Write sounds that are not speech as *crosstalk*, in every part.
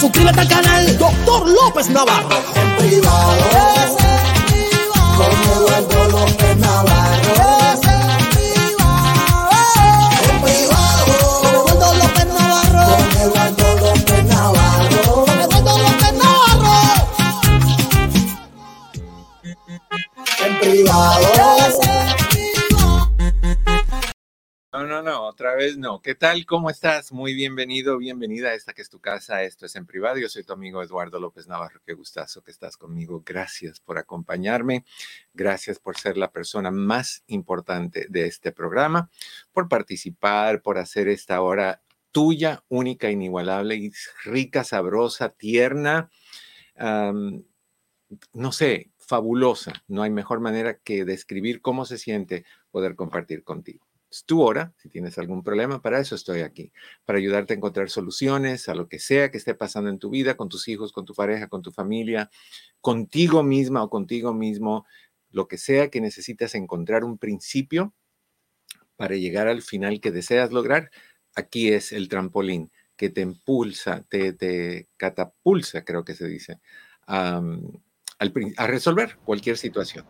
Suscríbete al canal Doctor López Navarro. Otra vez no. ¿Qué tal? ¿Cómo estás? Muy bienvenido, bienvenida a esta que es tu casa. Esto es en privado. Yo soy tu amigo Eduardo López Navarro. Qué gustazo que estás conmigo. Gracias por acompañarme. Gracias por ser la persona más importante de este programa, por participar, por hacer esta hora tuya, única, inigualable y rica, sabrosa, tierna. no sé, fabulosa. No hay mejor manera que describir cómo se siente poder compartir contigo. Es tu hora, si tienes algún problema, para eso estoy aquí, para ayudarte a encontrar soluciones a lo que sea que esté pasando en tu vida, con tus hijos, con tu pareja, con tu familia, contigo misma o contigo mismo, lo que sea que necesitas encontrar un principio para llegar al final que deseas lograr. Aquí es el trampolín que te impulsa, te, te catapulsa, creo que se dice, a resolver cualquier situación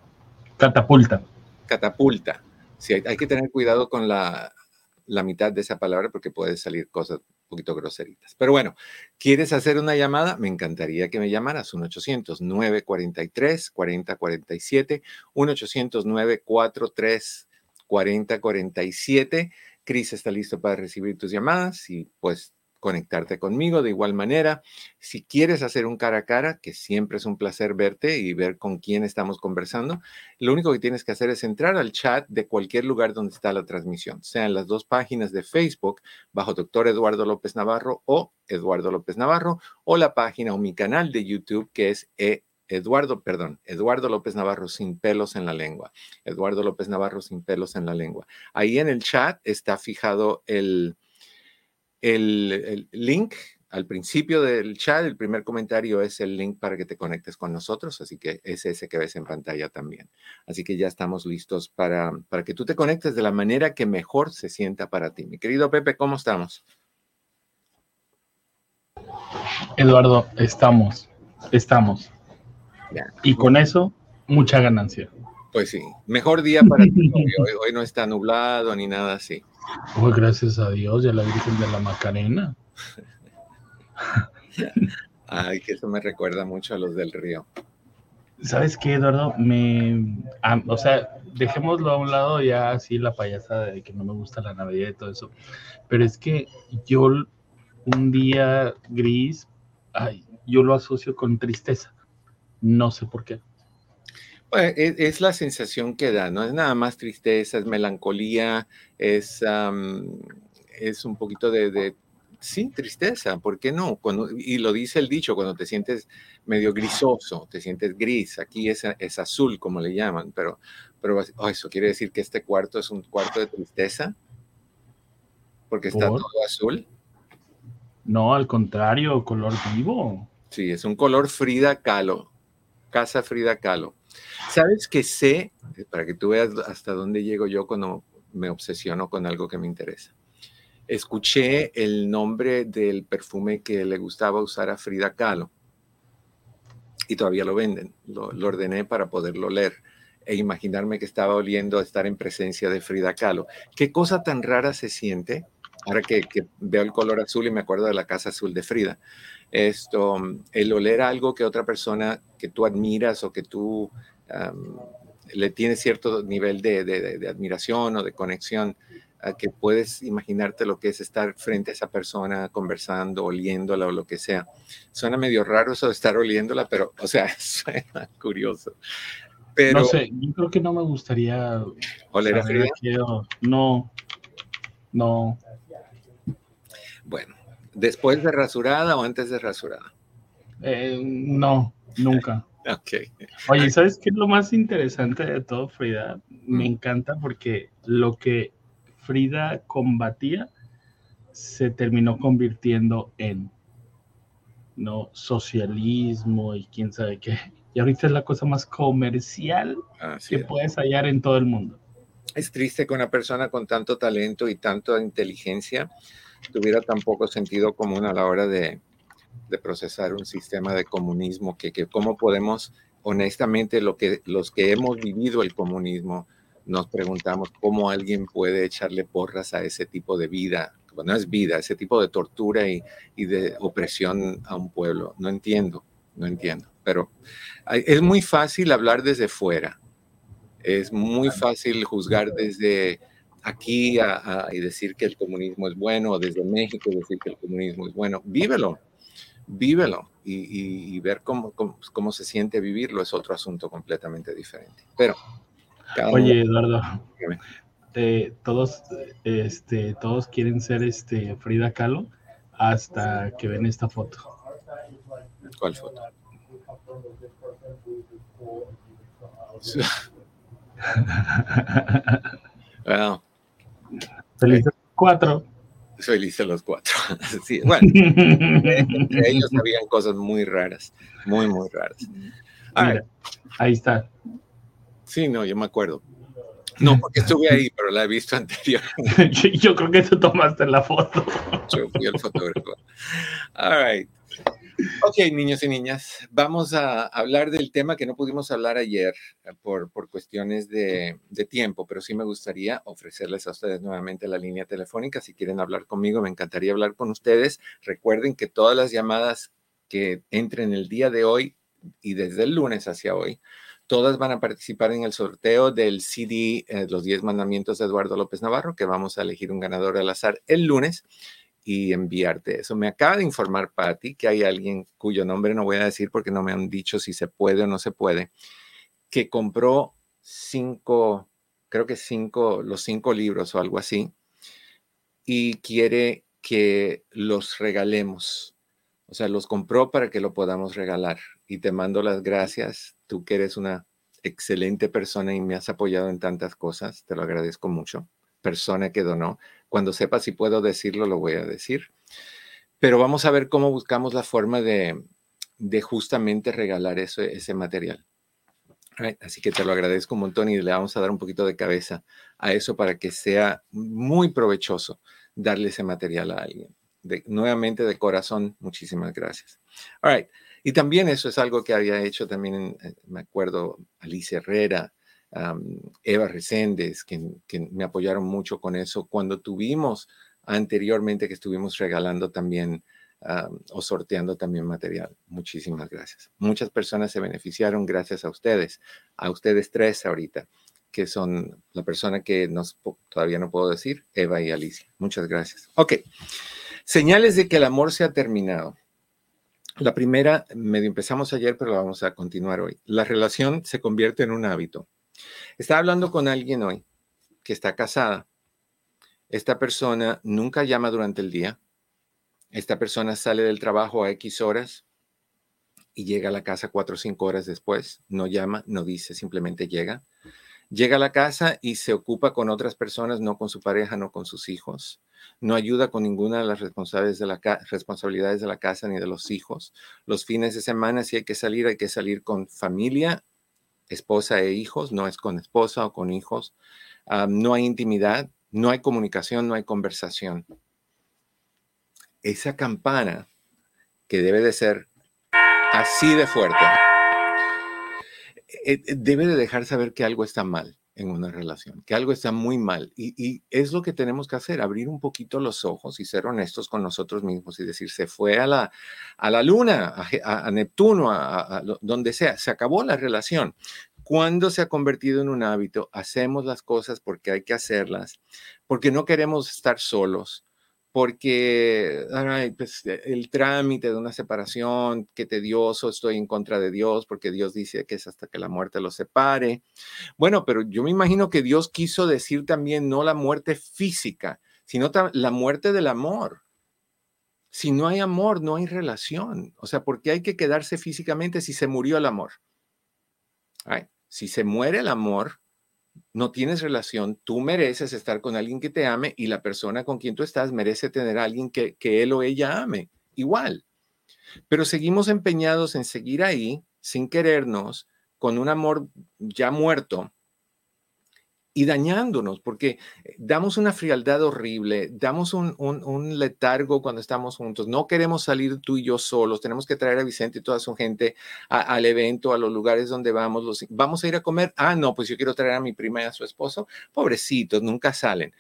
Catapulta. catapulta. Sí, hay, que tener cuidado con la, la mitad de esa palabra porque puede salir cosas un poquito groseritas. Pero bueno, ¿quieres hacer una llamada? Me encantaría que me llamaras. 1-800-943-4047. 1-800-943-4047. Cris está listo para recibir tus llamadas y pues conectarte conmigo de igual manera. Si quieres hacer un cara a cara, que siempre es un placer verte y ver con quién estamos conversando, lo único que tienes que hacer es entrar al chat de cualquier lugar donde está la transmisión, sea en las dos páginas de Facebook bajo Doctor Eduardo López Navarro o Eduardo López Navarro, o la página o mi canal de YouTube que es E- Eduardo, perdón, Eduardo López Navarro sin pelos en la lengua. Eduardo López Navarro sin pelos en la lengua. Ahí en el chat está fijado el, el, el link al principio del chat, el primer comentario es el link para que te conectes con nosotros, así que es ese que ves en pantalla también. Así que ya estamos listos para, para que tú te conectes de la manera que mejor se sienta para ti. Mi querido Pepe, ¿cómo estamos? Eduardo, estamos, estamos. Ya. Y con eso, mucha ganancia. Pues sí, mejor día para ti. Hoy, hoy, hoy no está nublado ni nada así. Oh, gracias a Dios y a la Virgen de la Macarena. Ay, que eso me recuerda mucho a los del río. ¿Sabes qué, Eduardo? Me, ah, o sea, dejémoslo a un lado ya así la payasada de que no me gusta la Navidad y todo eso. Pero es que yo un día gris, ay, yo lo asocio con tristeza. No sé por qué. Pues, es, es la sensación que da, no es nada más tristeza, es melancolía, es, es un poquito de, de, sí, tristeza, ¿por qué no? Cuando, y lo dice el dicho, cuando te sientes medio grisoso, te sientes gris, aquí es, es azul, como le llaman, pero, pero oh, eso quiere decir que este cuarto es un cuarto de tristeza, porque está ¿Por? todo azul. No, al contrario, color vivo. Sí, es un color Frida Kahlo, casa Frida Kahlo. ¿Sabes que sé, para que tú veas hasta dónde llego yo cuando me obsesiono con algo que me interesa? Escuché el nombre del perfume que le gustaba usar a Frida Kahlo y todavía lo venden. Lo, ordené para poderlo leer e imaginarme que estaba oliendo a estar en presencia de Frida Kahlo. ¿Qué cosa tan rara se siente? Ahora que, que veo el color azul y me acuerdo de la casa azul de Frida. Esto, el oler algo que otra persona que tú admiras o que tú um, le tienes cierto nivel de, de, de, admiración o de conexión, que puedes imaginarte lo que es estar frente a esa persona conversando, oliéndola o lo que sea. Suena medio raro eso de estar oliéndola, pero, o sea, *laughs* suena curioso. Pero, no sé, yo creo que no me gustaría oler a Frida. No, no. Bueno, ¿después de rasurada o antes de rasurada? Eh, no, nunca. *laughs* Ok. Oye, ¿sabes qué es lo más interesante de todo, Frida? Me encanta porque lo que Frida combatía se terminó convirtiendo en no socialismo y quién sabe qué. Y ahorita es la cosa más comercial que puedes hallar en todo el mundo. Es triste que una persona con tanto talento y tanta inteligencia tuviera tan poco sentido común a la hora de, de procesar un sistema de comunismo, que, que cómo podemos, honestamente, lo que, los que hemos vivido el comunismo, nos preguntamos cómo alguien puede echarle porras a ese tipo de vida, bueno, no es vida, ese tipo de tortura y, y de opresión a un pueblo. No entiendo, no entiendo. Pero es muy fácil hablar desde fuera. Es muy fácil juzgar desde aquí y decir que el comunismo es bueno, o desde México decir que el comunismo es bueno. Vívelo, vívelo y, ver cómo, cómo, se siente vivirlo es otro asunto completamente diferente. Pero. Oye, Eduardo, todos, este, todos quieren ser este Frida Kahlo hasta que ven esta foto. ¿Cuál foto? *laughs* bueno. Felices cuatro felices los cuatro. *laughs* sí, bueno, *laughs* entre ellos habían cosas muy raras, muy, muy raras. ahí está. Sí, no, yo me acuerdo. No, porque estuve ahí, pero la he visto *laughs* anterior. yo, creo que tú tomaste la foto. yo fui el fotógrafo. All right. Ok, niños y niñas, vamos a hablar del tema que no pudimos hablar ayer eh, por, por cuestiones de, tiempo, pero sí me gustaría ofrecerles a ustedes nuevamente la línea telefónica. Si quieren hablar conmigo, me encantaría hablar con ustedes. Recuerden que todas las llamadas que entren el día de hoy y desde el lunes hacia hoy, todas van a participar en el sorteo del CD, eh, Los 10 Mandamientos de Eduardo López Navarro, que vamos a elegir un ganador al azar el lunes y enviarte eso. Me acaba de informar Patty que hay alguien cuyo nombre no voy a decir porque no me han dicho si se puede o no se puede, que compró cinco, creo que cinco, los cinco libros o algo así, y quiere que los regalemos. O sea, los compró para que lo podamos regalar. Y te mando las gracias. Tú que eres una excelente persona y me has apoyado en tantas cosas, te lo agradezco mucho. Persona que donó. Cuando sepa si puedo decirlo, lo voy a decir. Pero vamos a ver cómo buscamos la forma de, justamente regalar eso, ese material. Así que te lo agradezco un montón y le vamos a dar un poquito de cabeza a eso para que sea muy provechoso darle ese material a alguien. nuevamente de corazón, muchísimas gracias. All Y también eso es algo que había hecho también, eh, me acuerdo, Alicia Herrera, Eva Reséndez, que, me apoyaron mucho con eso. Cuando tuvimos anteriormente que estuvimos regalando también o sorteando también material. Muchísimas gracias. Muchas personas se beneficiaron gracias a ustedes, a ustedes tres ahorita, que son la persona que todavía no puedo decir, Eva y Alicia. Muchas gracias. Ok. Señales de que el amor se ha terminado. La primera, medio empezamos ayer, pero la vamos a continuar hoy. La relación se convierte en un hábito. Estaba hablando con alguien hoy que está casada. Esta persona nunca llama durante el día. Esta persona sale del trabajo a X horas y llega a la casa cuatro o cinco horas después. No llama, no dice, simplemente llega. Llega a la casa y se ocupa con otras personas, no con su pareja, no con sus hijos. No ayuda con ninguna de las responsabilidades de la, responsabilidades de la casa ni de los hijos. Los fines de semana, si hay que salir, hay que salir con familia esposa e hijos, no es con esposa o con hijos. no hay intimidad, no hay comunicación, no hay conversación. Esa campana que debe de ser así de fuerte, eh, eh, debe de dejar saber que algo está mal en una relación, que algo está muy mal. Y, es lo que tenemos que hacer, abrir un poquito los ojos y ser honestos con nosotros mismos y decir, se fue a la, a la luna, a, Neptuno, a, donde sea, se acabó la relación. cuando se ha convertido en un hábito, hacemos las cosas porque hay que hacerlas, porque no queremos estar solos, porque pues, e, el trámite de una separación, qué tedioso, estoy en contra de Dios, porque Dios dice que es hasta que la muerte los separe. Bueno, pero yo me imagino que Dios quiso decir también no la muerte física, sino la muerte del amor. Si no hay amor, no hay relación. O sea, ¿por qué hay que quedarse físicamente si se murió el amor? si se muere el amor, no tienes relación, tú mereces estar con alguien que te ame y la persona con quien tú estás merece tener a alguien que, que él o ella ame, igual. Pero seguimos empeñados en seguir ahí sin querernos, con un amor ya muerto, y dañándonos, porque eh, damos una frialdad horrible, damos un, letargo cuando estamos juntos. No queremos salir tú y yo solos, tenemos que traer a Vicente y toda su gente al evento, a los lugares donde vamos. Los, vamos a ir a comer. Ah, no, pues yo quiero traer a mi prima y a su esposo. Pobrecitos, nunca salen.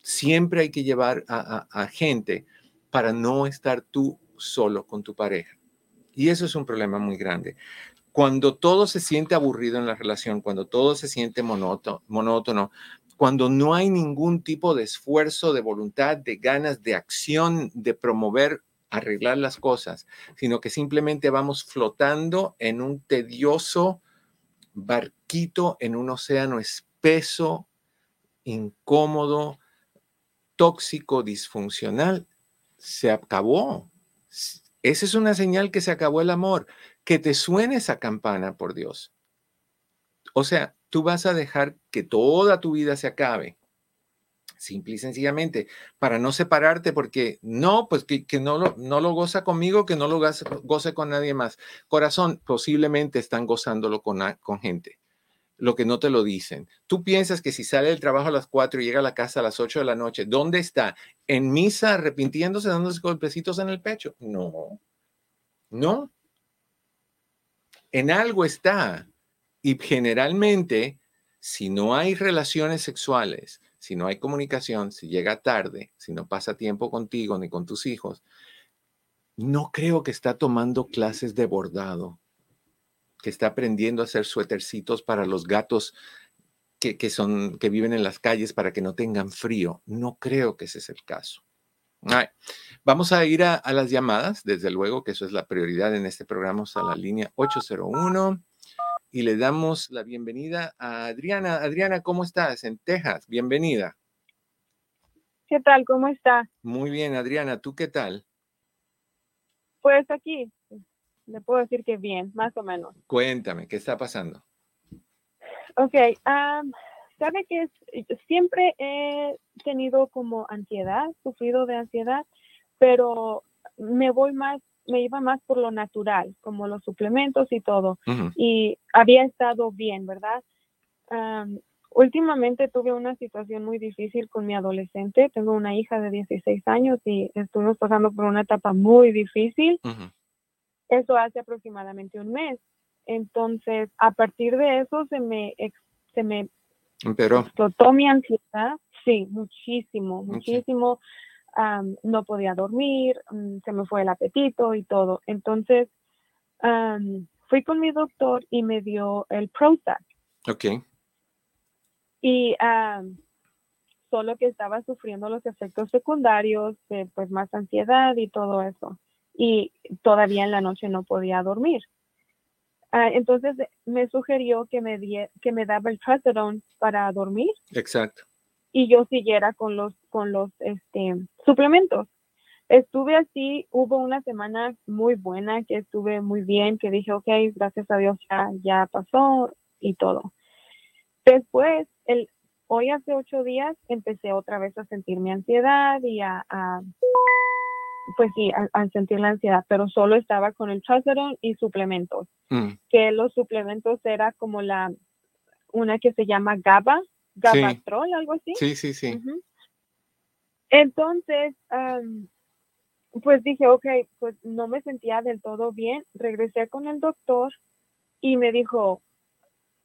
Siempre hay que llevar a gente para no estar tú solo con tu pareja. Y eso es un problema muy grande. Cuando todo se siente aburrido en la relación, cuando todo se siente monótono, cuando no hay ningún tipo de esfuerzo, de voluntad, de ganas, de acción, de promover, arreglar las cosas, sino que simplemente vamos flotando en un tedioso barquito en un océano espeso, incómodo, tóxico, disfuncional, se acabó. Esa es una señal que se acabó el amor que te suene esa campana, por Dios. O sea, tú vas a dejar que toda tu vida se acabe, simple y sencillamente, para no separarte, porque no, pues que, no, lo, no lo goza conmigo, que no lo goce, con nadie más. Corazón, posiblemente están gozándolo con, con gente lo que no te lo dicen. Tú piensas que si sale del trabajo a las 4 y llega a la casa a las 8 de la noche, ¿dónde está? ¿En misa arrepintiéndose, dándose golpecitos en el pecho? No, no en algo está. Y generalmente, si no hay relaciones sexuales, si no hay comunicación, si llega tarde, si no pasa tiempo contigo ni con tus hijos, no creo que está tomando clases de bordado, que está aprendiendo a hacer suétercitos para los gatos que, son, que viven en las calles para que no tengan frío. No creo que ese es el caso. Vamos a ir a, las llamadas, desde luego que eso es la prioridad en este programa, a la línea 801 y le damos la bienvenida a Adriana. Adriana, ¿cómo estás? En Texas, bienvenida. ¿Qué tal? ¿Cómo está? Muy bien, Adriana, ¿tú qué tal? Pues aquí, le puedo decir que bien, más o menos. Cuéntame, ¿qué está pasando? Ok, um, sabe que siempre he tenido como ansiedad, sufrido de ansiedad, pero me voy más, me iba más por lo natural, como los suplementos y todo. Y había estado bien, ¿verdad? últimamente tuve una situación muy difícil con mi adolescente. Tengo una hija de 16 años y estuvimos pasando por una etapa muy difícil. Eso hace aproximadamente un mes. Entonces, a partir de eso se me, se me pero... Explotó mi ansiedad, sí, muchísimo, muchísimo. no podía dormir, mm, se me fue el apetito y todo. Entonces, fui con mi doctor y me dio el Prozac. Ok. Y solo que estaba sufriendo los efectos secundarios de pues más ansiedad y todo eso. Y todavía en la noche no podía dormir. Ah, entonces me sugirió que me, que me daba el trazodone para dormir. Exacto. Y yo siguiera con los, con los este, suplementos. Estuve así, hubo una semana muy buena, que estuve muy bien, que dije, ok, gracias a Dios ya, ya pasó y todo. Después, el, hoy hace ocho días, empecé otra vez a sentir mi ansiedad y a pues sí, al, sentir la ansiedad, pero solo estaba con el trazodone y suplementos, mm. que los suplementos era como la, una que se llama GABA, GABAtrol, algo así. Sí, sí, sí. Entonces, pues dije, ok, pues no me sentía del todo bien, regresé con el doctor y me dijo,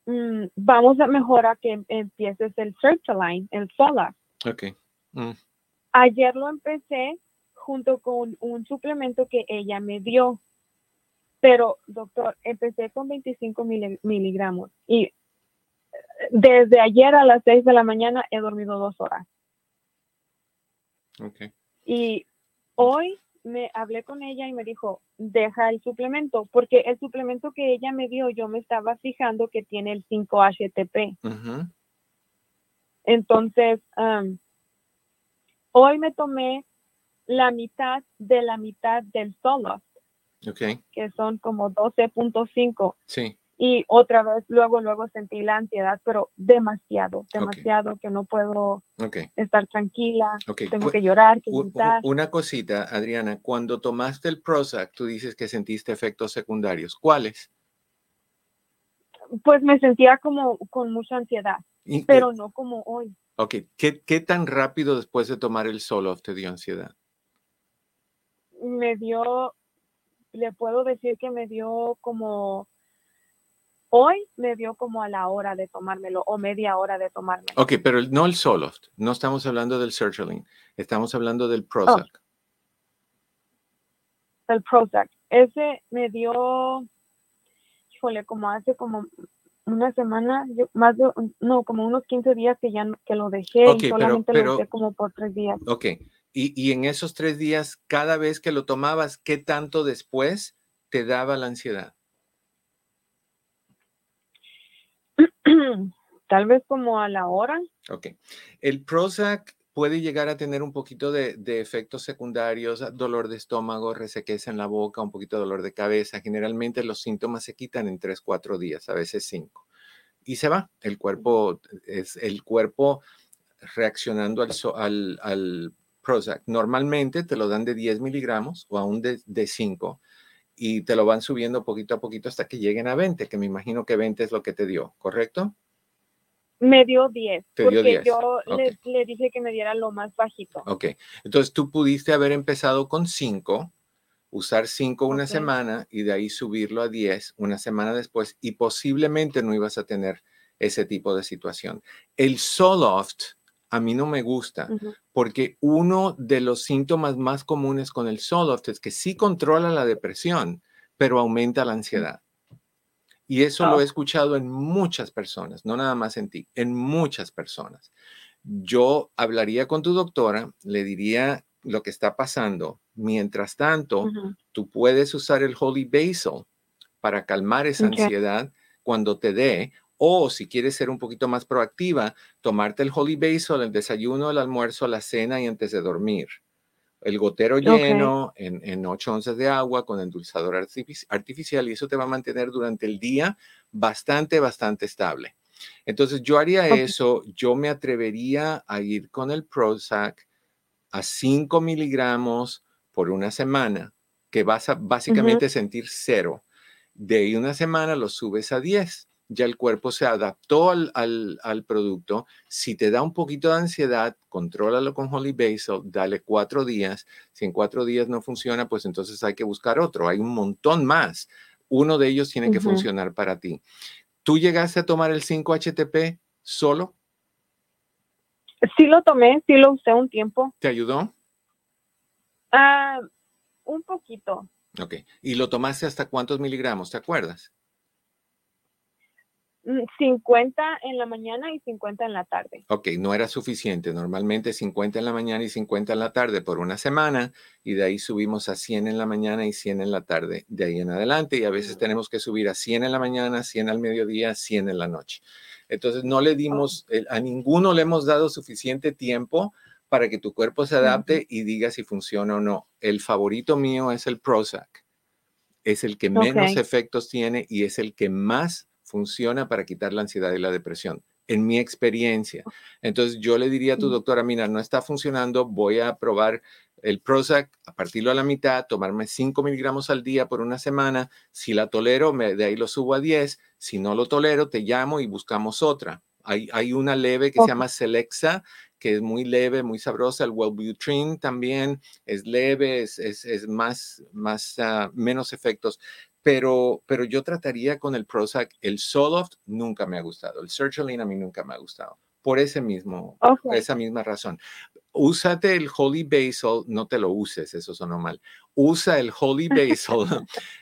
mm, vamos a mejorar que empieces el Sertraline, el Solar. Ok. Mm. Ayer lo empecé junto con un suplemento que ella me dio. Pero, doctor, empecé con 25 miligramos y Desde ayer a las 6 de la mañana he dormido dos horas. Ok. Y hoy me hablé con ella y me dijo, deja el suplemento, porque el suplemento que ella me dio, yo me estaba fijando que tiene el 5-HTP. Ujú. Entonces, hoy me tomé la mitad de la mitad del solo, Ok. que son como 12.5. Sí. Y otra vez, luego, luego sentí la ansiedad, pero demasiado, demasiado, que no puedo Ok. estar tranquila, tengo que llorar, que gritar. Una cosita, Adriana, cuando tomaste el Prozac, tú dices que sentiste efectos secundarios. ¿Cuáles? Pues me sentía como con mucha ansiedad, Y- pero no como hoy. Ok, ¿Qué, ¿qué tan rápido después de tomar el Soloft te dio ansiedad? Me dio, le puedo decir que me dio como, hoy me dio como a la hora de tomármelo o media hora de tomármelo. Ok, pero no el Soloft, no estamos hablando del Sertraline, estamos hablando del Prozac. El Prozac. Ese me dio, híjole, como hace como una semana, yo, más de, no, como unos 15 días que ya no- que lo dejé y solamente pero- lo usé como por tres días. Ok, y, y en esos tres días, cada vez que lo tomabas, ¿qué tanto después te daba la ansiedad? *clears throat* Tal vez como a la hora. Ok. El Prozac puede llegar a tener un poquito de, de efectos secundarios, dolor de estómago, resequeza en la boca, un poquito de dolor de cabeza. Generalmente los síntomas se quitan en 3, 4 días, a veces 5. Y se va. El cuerpo es el cuerpo reaccionando al, al, al Prozac. Normalmente te lo dan de 10 miligramos o aún de, de 5 y te lo van subiendo poquito a poquito hasta que lleguen a 20, que me imagino que 20 es lo que te dio, ¿correcto? Me dio 10. Te dio porque 10, yo ok. le, le dije que me diera lo más bajito. Ok, entonces tú pudiste haber empezado con 5, usar 5 una Ok. semana y de ahí subirlo a 10 una semana después y posiblemente no ibas a tener ese tipo de situación. El Zoloft a mí no me gusta porque uno de los síntomas más comunes con el Zoloft es que sí controla la depresión, pero aumenta la ansiedad. Y eso lo he Oh. escuchado en muchas personas, no nada más en ti, en muchas personas. Yo hablaría con tu doctora, le diría lo que está pasando. Mientras tanto, tú puedes usar el Holy Basil para calmar esa ansiedad cuando te dé. O si quieres ser un poquito más proactiva, tomarte el Holy Basil, el desayuno, el almuerzo, la cena y antes de dormir. El gotero lleno en, en 8 onzas de agua con endulzador artifici- artificial y eso te va a mantener durante el día bastante, bastante estable. Entonces yo haría eso, yo me atrevería a ir con el Prozac a 5 miligramos por una semana, que vas a básicamente sentir cero. De ahí una semana lo subes a 10. Ya el cuerpo se adaptó al, al- al producto. Si te da un poquito de ansiedad, contrólalo con Holy Basil, dale cuatro días. Si en cuatro días no funciona, pues entonces hay que buscar otro. Hay un montón más. Uno de ellos tiene que funcionar para ti. ¿Tú llegaste a tomar el 5-HTP solo? Sí lo tomé, sí lo usé un tiempo. ¿Te ayudó? Ah, un poquito. Ok. ¿Y lo tomaste hasta cuántos miligramos? ¿Te acuerdas? Mm, 50 en la mañana y 50 en la tarde. Ok, no era suficiente. Normalmente 50 en la mañana y 50 en la tarde por una semana y de ahí subimos a 100 en la mañana y 100 en la tarde de ahí en adelante y a veces Mm. tenemos que subir a 100 en la mañana, 100 al mediodía, 100 en la noche. Entonces no le dimos, eh, a ninguno le hemos dado suficiente tiempo para que tu cuerpo se adapte y diga si funciona o no. El favorito mío es el Prozac. Es el que menos efectos tiene y es el que más funciona para quitar la ansiedad y la depresión, en mi experiencia. Entonces yo le diría a tu doctora, mira, no está funcionando, voy a probar el Prozac, a partirlo a la mitad, tomarme 5 miligramos al día por una semana. Si la tolero, me- de ahí lo subo a 10. Si no lo tolero, te llamo y buscamos otra. Hay, hay una leve que se llama Celexa, que es muy leve, muy sabrosa. El Wellbutrin también es leve, es, es- es más, más ah, menos efectos. Pero, pero yo trataría con el Prozac. El Zoloft nunca me ha gustado. El Sertraline a mí nunca me ha gustado. Por ese mismo, esa misma razón. Úsate el Holy Basil, no te lo uses, eso sonó mal. Usa el Holy *laughs* Basil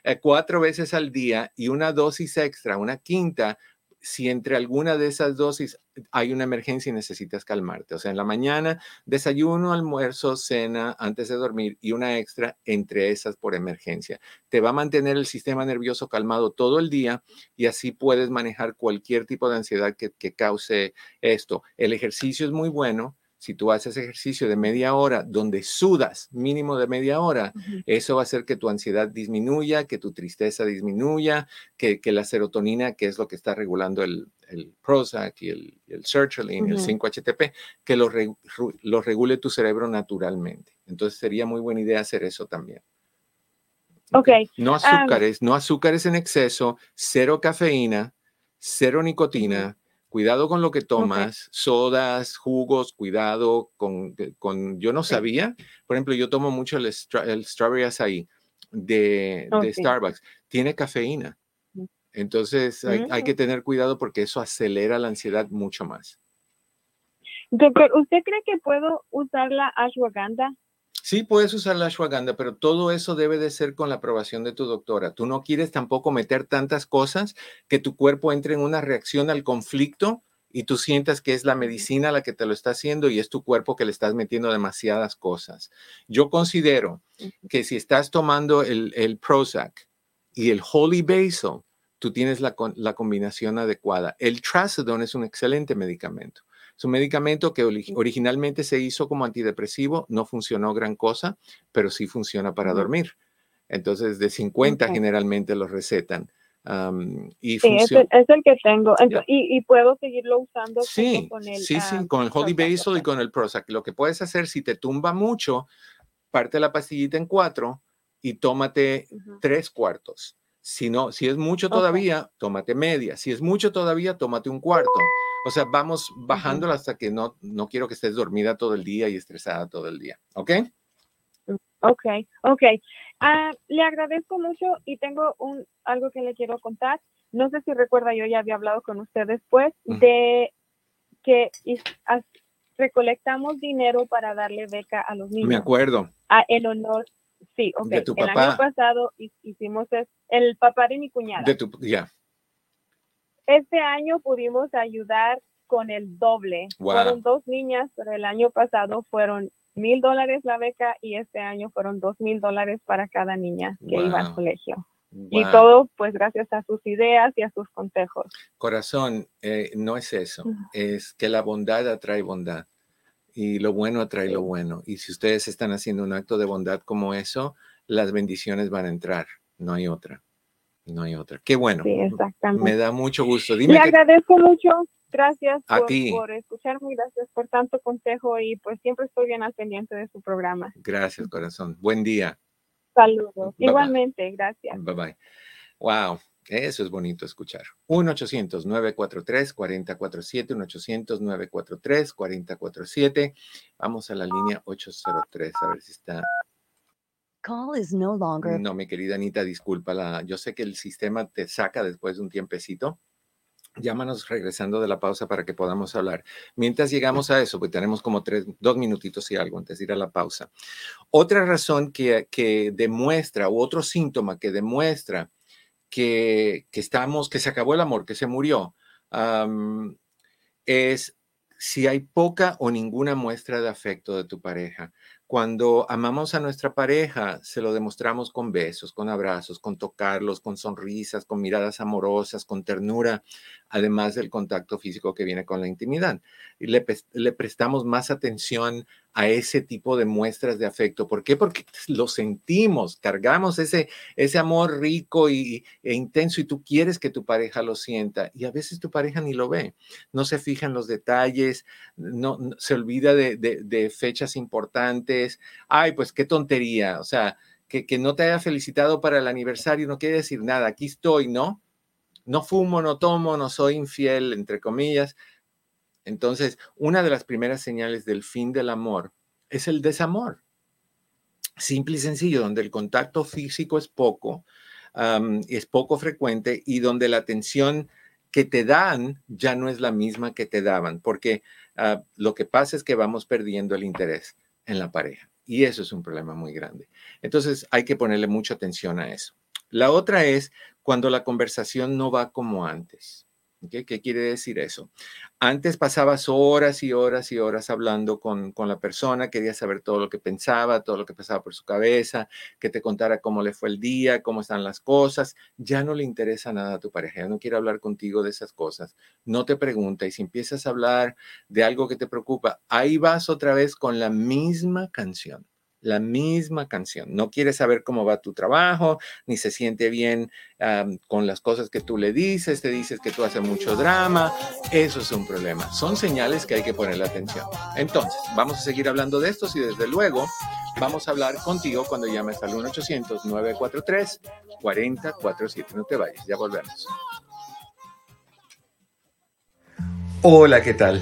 eh, cuatro veces al día y una dosis extra, una quinta, si entre alguna de esas dosis hay una emergencia y necesitas calmarte. O sea, en la mañana, desayuno, almuerzo, cena antes de dormir y una extra entre esas por emergencia. Te va a mantener el sistema nervioso calmado todo el día y así puedes manejar cualquier tipo de ansiedad que, que cause esto. El ejercicio es muy bueno si tú haces ejercicio de media hora donde sudas mínimo de media hora, eso va a hacer que tu ansiedad disminuya, que tu tristeza disminuya, que, la serotonina, que es lo que está regulando el, Prozac y el, el sertraline, el 5-HTP, que lo, lo regule tu cerebro naturalmente. Entonces sería muy buena idea hacer eso también. Ok. No azúcares, no azúcares en exceso, cero cafeína, cero nicotina, cuidado con lo que tomas, sodas, jugos, cuidado con, con yo no sabía, por ejemplo, yo tomo mucho el, strawberry acai de, de Starbucks, tiene cafeína. Mm. Entonces hay, hay, que mm. tener cuidado porque eso acelera la ansiedad mucho más. Doctor, ¿usted cree que puedo usar la ashwagandha Sí, puedes usar la ashwagandha, pero todo eso debe de ser con la aprobación de tu doctora. Tú no quieres tampoco meter tantas cosas que tu cuerpo entre en una reacción al conflicto y tú sientas que es la medicina la que te lo está haciendo y es tu cuerpo que le estás metiendo demasiadas cosas. Yo considero que si estás tomando el, el Prozac y el Holy Basil, tú tienes la, la combinación adecuada. El Trazodone es un excelente medicamento. Es un medicamento que originalmente se hizo como antidepresivo, no funcionó gran cosa, pero sí funciona para dormir. Entonces, de 50 generalmente lo recetan. y sí, es el, es el, que tengo. y, puedo seguirlo usando sí, con el Sí, sí, con el Holy Basil y con el Prozac. Lo que puedes hacer, si te tumba mucho, parte la pastillita en cuatro y tómate tres cuartos. Si no, si es mucho todavía, tómate media. Si es mucho todavía, tómate un cuarto. O sea, vamos bajándola hasta que no, no quiero que estés dormida todo el día y estresada todo el día. ¿Ok? Ok, ok. Ah, le agradezco mucho y tengo un, algo que le quiero contar. No sé si recuerda, yo ya había hablado con usted después de que recolectamos dinero para darle beca a los niños. Me acuerdo. A, en honor, sí, ok. De tu el año pasado hicimos el papá de mi cuñada. De tu, ya. Este año pudimos ayudar con el doble. Fueron dos niñas, pero el año pasado fueron mil dólares la beca y este año fueron dos mil dólares para cada niña que iba al colegio. Y todo pues gracias a sus ideas y a sus consejos. Corazón, eh, no es eso, es que la bondad atrae bondad y lo bueno atrae lo bueno. Y si ustedes están haciendo un acto de bondad como eso, las bendiciones van a entrar, no hay otra. No hay otra. Qué bueno. Sí, exactamente. Me da mucho gusto. Dime Le agradezco mucho. Gracias por, por, escucharme, gracias por tanto consejo y pues siempre estoy bien al pendiente de su programa. Gracias, corazón. Buen día. Saludos. Igualmente, gracias. Bye bye. Wow. Eso es bonito escuchar. 1-800-943-4047, 1-800-943-4047. Vamos a la línea 803, a ver si está Call is no longer. No, mi querida Anita, disculpa. yo sé que el sistema te saca después de un tiempecito. Llámanos regresando de la pausa para que podamos hablar. Mientras llegamos a eso, pues tenemos como tres, dos minutitos y algo antes de ir a la pausa. Otra razón que, que demuestra, u otro síntoma que demuestra que, que, estamos, que se acabó el amor, que se murió, es si hay poca o ninguna muestra de afecto de tu pareja. Cuando amamos a nuestra pareja, se lo demostramos con besos, con abrazos, con tocarlos, con sonrisas, con miradas amorosas, con ternura, además del contacto físico que viene con la intimidad. Y le, prestamos más atención a ese tipo de muestras de afecto. ¿Por qué? Porque lo sentimos, cargamos ese, ese amor rico y, e intenso y tú quieres que tu pareja lo sienta y a veces tu pareja ni lo ve, no se fija en los detalles, no, se olvida de, de, fechas importantes. Ay, pues qué tontería, o sea, que, que no te haya felicitado para el aniversario no quiere decir nada, aquí estoy, ¿no? No fumo, no tomo, no soy infiel, entre comillas, entonces, una de las primeras señales del fin del amor es el desamor. Simple y sencillo, donde el contacto físico es poco, es poco frecuente y donde la atención que te dan ya no es la misma que te daban, porque ah, lo que pasa es que vamos perdiendo el interés en la pareja y eso es un problema muy grande. Entonces hay que ponerle mucha atención a eso. La otra es cuando la conversación no va como antes. ¿Qué quiere decir eso? Antes pasabas horas y horas y horas hablando con, con, la persona, querías saber todo lo que pensaba, todo lo que pasaba por su cabeza, que te contara cómo le fue el día, cómo están las cosas. Ya no le interesa nada a tu pareja, ya no quiere hablar contigo de esas cosas. No te pregunta y si empiezas a hablar de algo que te preocupa, ahí vas otra vez con la misma canción la misma canción. No quiere saber cómo va tu trabajo, ni se siente bien con las cosas que tú le dices, te dices que tú haces mucho drama. Eso es un problema. Son señales que hay que ponerle atención. Entonces, vamos a seguir hablando de estos y desde luego vamos a hablar contigo cuando llames al 1-800-943-4047. No te vayas, ya volvemos. Hola, ¿qué tal?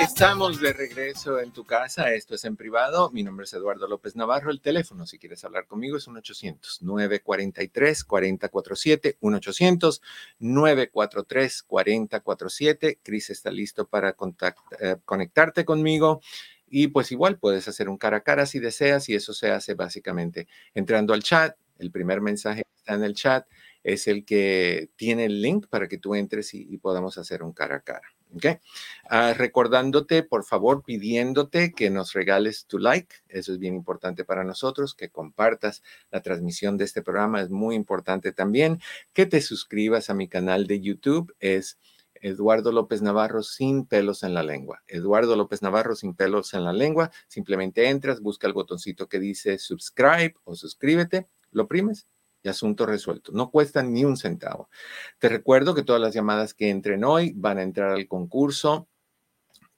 Estamos de regreso en tu casa. Esto es en privado. Mi nombre es Eduardo López Navarro. El teléfono, si quieres hablar conmigo, es 1-800-943-4047. 1-800-943-4047. Cris está listo para eh, conectarte conmigo. Y pues igual puedes hacer un cara a cara si deseas y eso se hace básicamente entrando al chat. El primer mensaje está en el chat es el que tiene el link para que tú entres y, podamos hacer un cara a cara. ¿okay? Ah, recordándote, por favor, pidiéndote que nos regales tu like. Eso es bien importante para nosotros, que compartas la transmisión de este programa. Es muy importante también que te suscribas a mi canal de YouTube. Es Eduardo López Navarro sin pelos en la lengua. Eduardo López Navarro sin pelos en la lengua. Simplemente entras, busca el botoncito que dice subscribe o suscríbete, lo primes y asunto resuelto. No cuesta ni un centavo. Te recuerdo que todas las llamadas que entren hoy van a entrar al concurso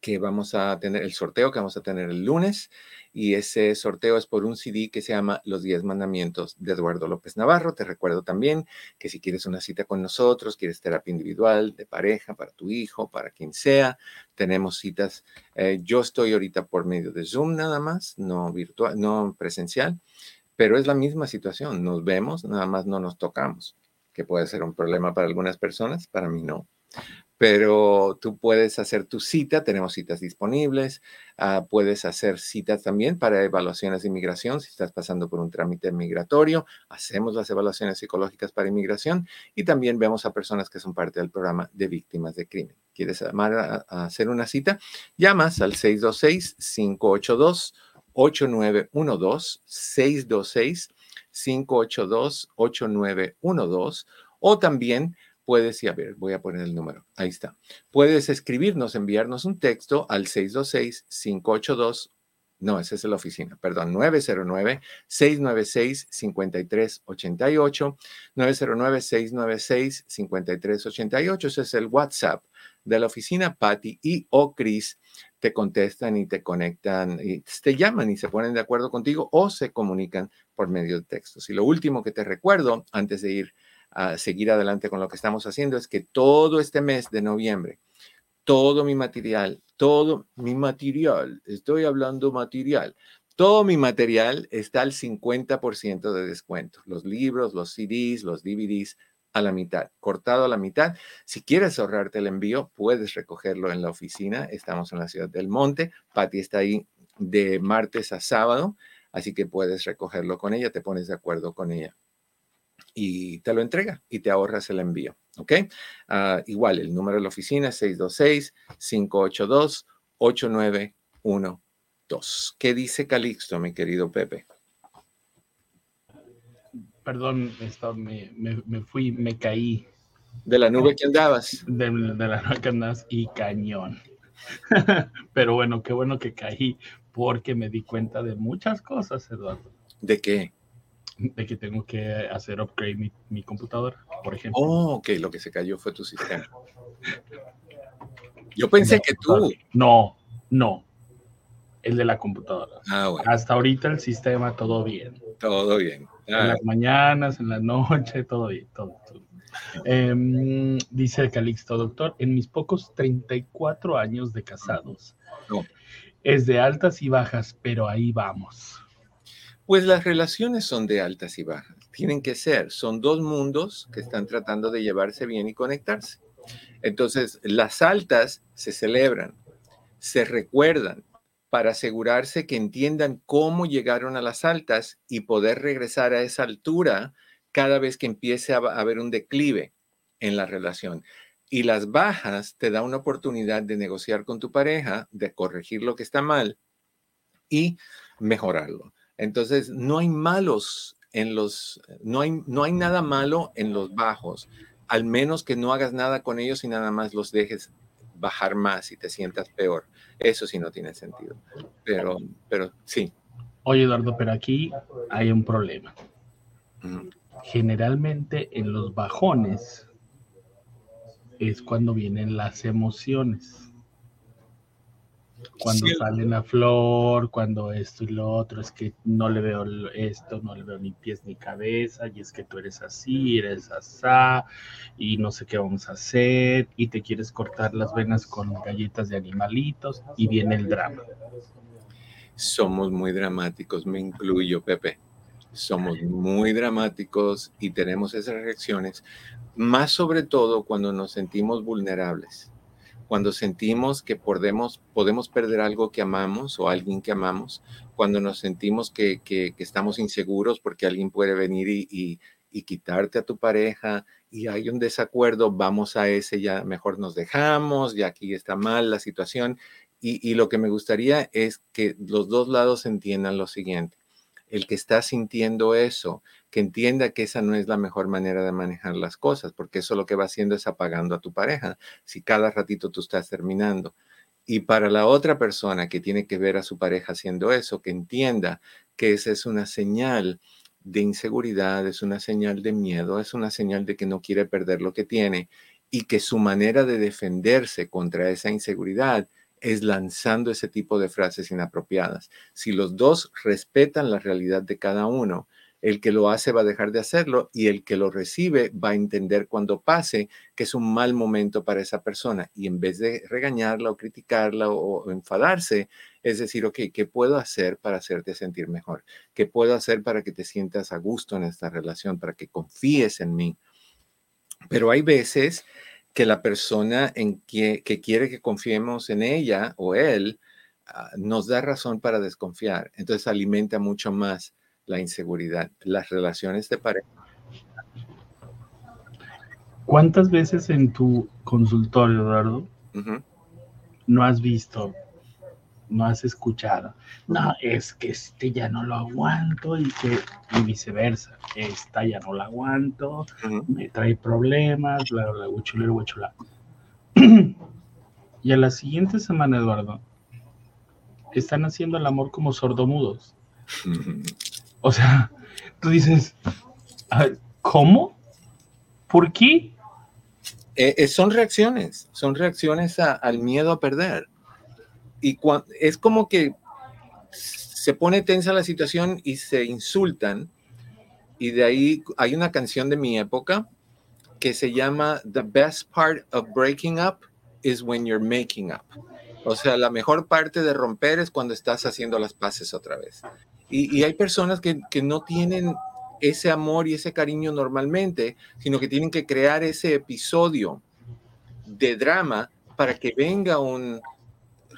que vamos a tener, el sorteo que vamos a tener el lunes. Y ese sorteo es por un CD que se llama Los 10 Mandamientos de Eduardo López Navarro. Te recuerdo también que si quieres una cita con nosotros, quieres terapia individual, de pareja, para tu hijo, para quien sea, tenemos citas. Eh, yo estoy ahorita por medio de Zoom nada más, no virtual, no presencial pero es la misma situación. Nos vemos, nada más no nos tocamos, que puede ser un problema para algunas personas, para mí no. Pero tú puedes hacer tu cita, tenemos citas disponibles, ah, puedes hacer citas también para evaluaciones de inmigración, si estás pasando por un trámite migratorio, hacemos las evaluaciones psicológicas para inmigración y también vemos a personas que son parte del programa de víctimas de crimen. ¿Quieres llamar a hacer una cita? Llamas al 626 582 8912-626-582-8912 o también puedes, y a ver, voy a poner el número, ahí está. Puedes escribirnos, enviarnos un texto al 626-582 no, esa es la oficina, perdón, 909-696-5388, 909-696-5388, ese es el WhatsApp de la oficina, Patty y o Chris te contestan y te conectan, y te llaman y se ponen de acuerdo contigo o se comunican por medio de textos. Y lo último que te recuerdo antes de ir a seguir adelante con lo que estamos haciendo es que todo este mes de noviembre, todo mi material, todo mi material, estoy hablando material, todo mi material está al 50% de descuento. Los libros, los CDs, los DVDs, a la mitad, cortado a la mitad. Si quieres ahorrarte el envío, puedes recogerlo en la oficina. Estamos en la ciudad del Monte. Patti está ahí de martes a sábado, así que puedes recogerlo con ella, te pones de acuerdo con ella y te lo entrega y te ahorras el envío. ¿Ok? Ah, igual, el número de la oficina es 626-582-8912. ¿Qué dice Calixto, mi querido Pepe? Perdón, me, me, fui, me caí. De la nube que andabas. De, de la nube que andabas y cañón. *laughs* Pero bueno, qué bueno que caí porque me di cuenta de muchas cosas, Eduardo. ¿De qué? De que tengo que hacer upgrade mi, mi computadora, por ejemplo. Oh, ok, lo que se cayó fue tu sistema. Yo pensé que tú. No, no. El de la computadora. Ah, bueno, Hasta ahorita el sistema todo bien. todo bien. En las mañanas, en la noche, *laughs* todo bien, todo. todo. Em, dice Calixto, doctor, en mis pocos 34 años de casados, No. es de altas y bajas, pero ahí vamos. Pues las relaciones son de altas y bajas. Tienen que ser. Son dos mundos que están tratando de llevarse bien y conectarse. Entonces, las altas se celebran, se recuerdan para asegurarse que entiendan cómo llegaron a las altas y poder regresar a esa altura cada vez que empiece a haber un declive en la relación. Y las bajas te da una oportunidad de negociar con tu pareja, de corregir lo que está mal y mejorarlo. Entonces, no hay malos en los, no hay, no hay nada malo en los bajos, al menos que no hagas nada con ellos y nada más los dejes bajar más y te sientas peor. Eso sí no tiene sentido. Pero, pero sí. Oye, Eduardo, pero aquí hay un problema. Generalmente en los bajones es cuando vienen las emociones. Cuando Sí. salen a flor, cuando esto y lo otro, es que no le veo esto, no le veo ni pies ni cabeza, y es que tú eres así, eres asá, y no sé qué vamos a hacer, y te quieres cortar las venas con galletas de animalitos, y viene el drama. Somos muy dramáticos, me incluyo, Pepe. Somos muy dramáticos y tenemos esas reacciones, más sobre todo cuando nos sentimos vulnerables, cuando sentimos que podemos, podemos perder algo que amamos o alguien que amamos, cuando nos sentimos que, que- que estamos inseguros porque alguien puede venir y, y- y quitarte a tu pareja y hay un desacuerdo, vamos a ese, ya mejor nos dejamos, ya aquí está mal la situación. Y, y lo que me gustaría es que los dos lados entiendan lo siguiente. El que está sintiendo eso, que entienda que esa no es la mejor manera de manejar las cosas, porque eso lo que va haciendo es apagando a tu pareja, si cada ratito tú estás terminando. Y para la otra persona que tiene que ver a su pareja haciendo eso, que entienda que esa es una señal de inseguridad, es una señal de miedo, es una señal de que no quiere perder lo que tiene y que su manera de defenderse contra esa inseguridad es lanzando ese tipo de frases inapropiadas. Si los dos respetan la realidad de cada uno, el que lo hace va a dejar de hacerlo y el que lo recibe va a entender cuando pase que es un mal momento para esa persona y en vez de regañarla o criticarla o, enfadarse, es decir, ok, ¿qué puedo hacer para hacerte sentir mejor? ¿Qué puedo hacer para que te sientas a gusto en esta relación, para que confíes en mí? Pero hay veces que la persona en que, que quiere que confiemos en ella o él ah, nos da razón para desconfiar. Entonces alimenta mucho más la inseguridad. Las relaciones de pareja. ¿Cuántas veces en tu consultorio, Eduardo, no has visto, no has escuchado? No, es que este ya no lo aguanto y que y viceversa. Esta ya no la aguanto, me trae problemas, bla, bla, huichulá. *clears throat* Y a la siguiente semana, Eduardo, están haciendo el amor como sordomudos. O sea, tú dices, ¿cómo? ¿Por qué? Eh, eh, son reacciones, son reacciones a- al miedo a perder. Y es como que se pone tensa la situación y se insultan. Y de ahí hay una canción de mi época que se llama The Best Part of Breaking Up is When You're Making Up. O sea, la mejor parte de romper es cuando estás haciendo las paces otra vez. Y, y hay personas que, que no tienen ese amor y ese cariño normalmente, sino que tienen que crear ese episodio de drama para que venga un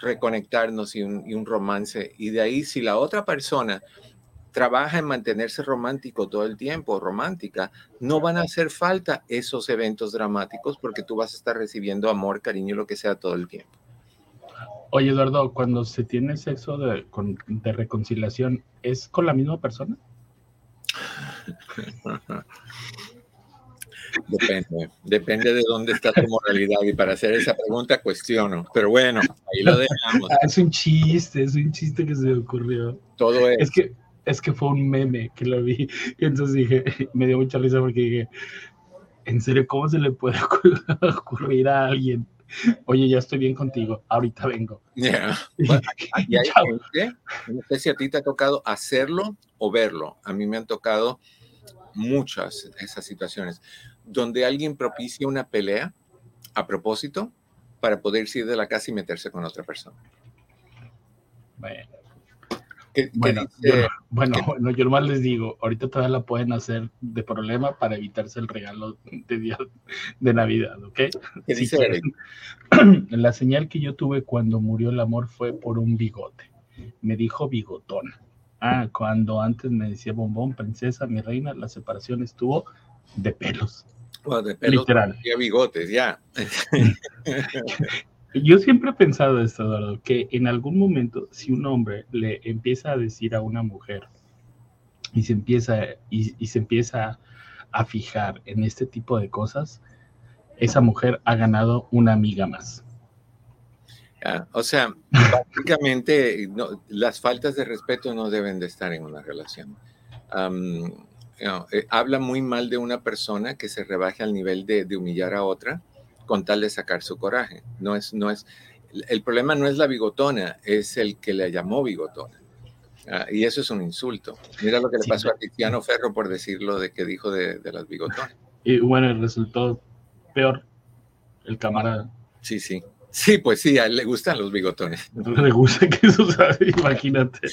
reconectarnos y un, y un romance. Y de ahí, si la otra persona trabaja en mantenerse romántico todo el tiempo, romántica, no van a hacer falta esos eventos dramáticos porque tú vas a estar recibiendo amor, cariño, lo que sea todo el tiempo. Oye, Eduardo, cuando se tiene sexo de, con- de reconciliación, ¿es con la misma persona? *laughs* Depende, depende de dónde está tu moralidad y para hacer esa pregunta cuestiono, pero bueno, ahí lo dejamos. Ah, es un chiste, es un chiste que se me ocurrió. Todo es. Es que, es que fue un meme que lo vi y entonces dije, *laughs* me dio mucha risa porque dije, en serio, ¿cómo se le puede *laughs* ocurrir a alguien? Oye, ya estoy bien contigo, ahorita vengo. Yeah. *laughs* Bueno, y hay gente, no sé si a ti te ha tocado hacerlo o verlo. A mí me han tocado muchas esas situaciones donde alguien propicia una pelea a propósito para poder ir de la casa y meterse con otra persona. Bueno, ¿Qué- qué bueno, dice- yo, bueno, yo nomás les digo, ahorita todavía la pueden hacer de problema para evitarse el regalo de día de Navidad, ¿ok? qué Si dice quieren. Eric? *clears throat* La señal que yo tuve cuando murió el amor fue por un bigote. Me dijo bigotona. Ah, cuando antes me decía bombón, princesa, mi reina, la separación estuvo de pelos. De Literal. y bigotes, ya. *laughs* Yo siempre he pensado esto, Eduardo, que en algún momento, si un hombre le empieza a decir a una mujer y se empieza, y, y se empieza a fijar en este tipo de cosas, esa mujer ha ganado una amiga más. O sea, básicamente no, las faltas de respeto no deben de estar en una relación. No, eh, habla muy mal de una persona que se rebaje al nivel de, de humillar a otra con tal de sacar su coraje. No es, no es, el problema no es la bigotona, es el que la llamó bigotona. Ah, y eso es un insulto. Mira lo que le Sí, pasó a. Tiziano Ferro por decirlo de que dijo de, de las bigotonas. Y bueno, el resultado peor, el camarada Sí, sí. Sí, pues sí, a él le gustan los bigotones. le gusta que eso sabe, imagínate.